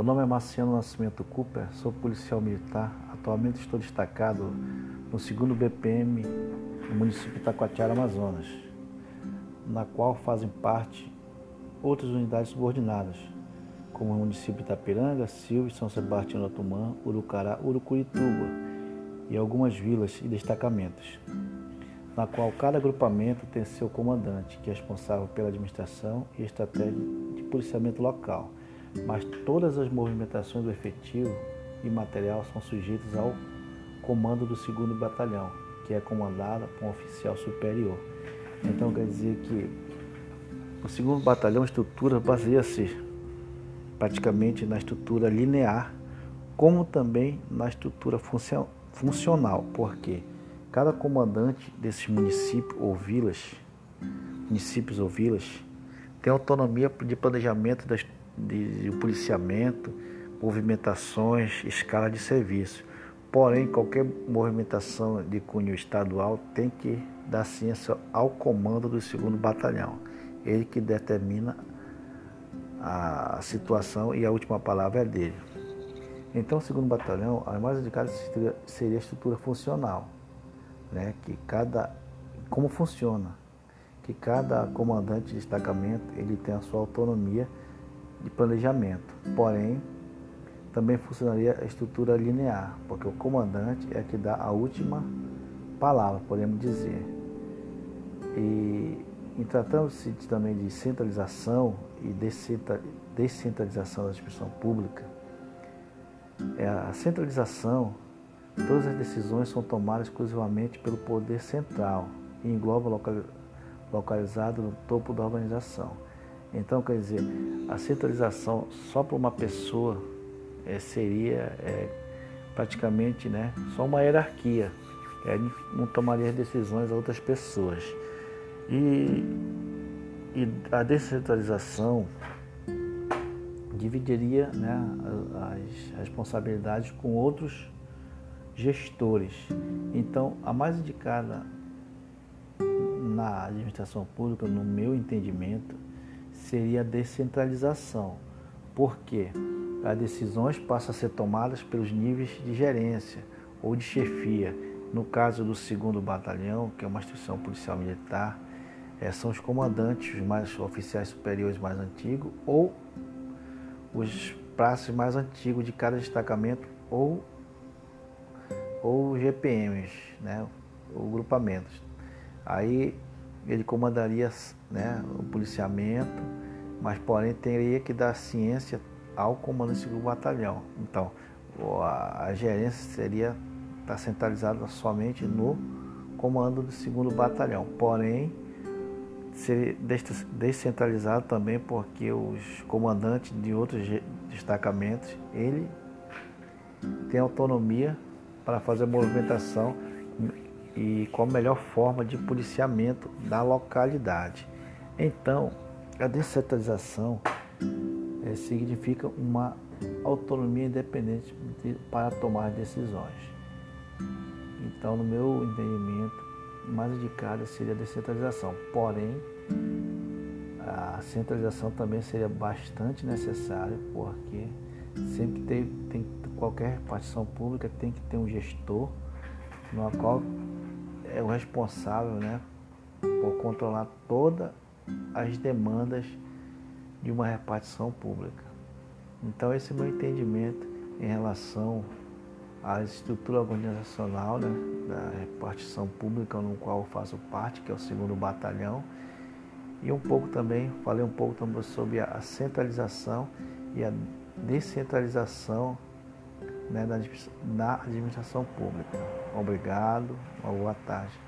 Meu nome é Marciano Nascimento Cooper, sou policial militar. Atualmente estou destacado no 2 BPM no município de Taquatiara, Amazonas, na qual fazem parte outras unidades subordinadas, como o município de Itapiranga, Silves, São Sebastião do Tumã, Urucará, Urucurituba e algumas vilas e destacamentos, na qual cada agrupamento tem seu comandante, que é responsável pela administração e estratégia de policiamento local mas todas as movimentações do efetivo e material são sujeitas ao comando do segundo batalhão, que é comandado por um oficial superior. Então quer dizer que o segundo batalhão estrutura baseia-se praticamente na estrutura linear, como também na estrutura funcional, porque cada comandante desses municípios ou vilas, municípios ou vilas, tem autonomia de planejamento das de, de policiamento, movimentações, escala de serviço. Porém, qualquer movimentação de cunho estadual tem que dar ciência ao comando do segundo batalhão. Ele que determina a situação e a última palavra é dele. Então, o segundo batalhão, a mais indicada seria a estrutura funcional, né? que cada, como funciona, que cada comandante de destacamento ele tem a sua autonomia de planejamento. Porém, também funcionaria a estrutura linear, porque o comandante é que dá a última palavra, podemos dizer. E em tratando-se também de centralização e descentralização da instituição pública, é a centralização, todas as decisões são tomadas exclusivamente pelo poder central e engloba localizado no topo da organização. Então, quer dizer, a centralização só para uma pessoa é, seria é, praticamente né, só uma hierarquia. É, não tomaria decisões a outras pessoas. E, e a descentralização dividiria né, as responsabilidades com outros gestores. Então, a mais indicada na administração pública, no meu entendimento, seria a descentralização, porque as decisões passam a ser tomadas pelos níveis de gerência ou de chefia. No caso do segundo batalhão, que é uma instituição policial militar, é, são os comandantes, os mais oficiais superiores mais antigos, ou os praças mais antigos de cada destacamento, ou, ou GPMs, né, ou grupamentos. Aí ele comandaria né, o policiamento, mas porém teria que dar ciência ao comando do batalhão. Então, a, gerência seria estar tá centralizada somente no comando do segundo batalhão. Porém, seria descentralizado também porque os comandantes de outros destacamentos, ele tem autonomia para fazer a movimentação e com a melhor forma de policiamento da localidade. Então, a descentralização é, significa uma autonomia independente de, para tomar decisões. Então, no meu entendimento, mais indicada seria a descentralização. Porém, a centralização também seria bastante necessária, porque sempre tem, tem qualquer repartição pública tem que ter um gestor no qual é o responsável né, por controlar todas as demandas de uma repartição pública. Então esse é o meu entendimento em relação à estrutura organizacional né, da repartição pública no qual eu faço parte, que é o segundo batalhão, e um pouco também, falei um pouco também sobre a centralização e a descentralização né, da, da administração pública. Obrigado, uma boa tarde.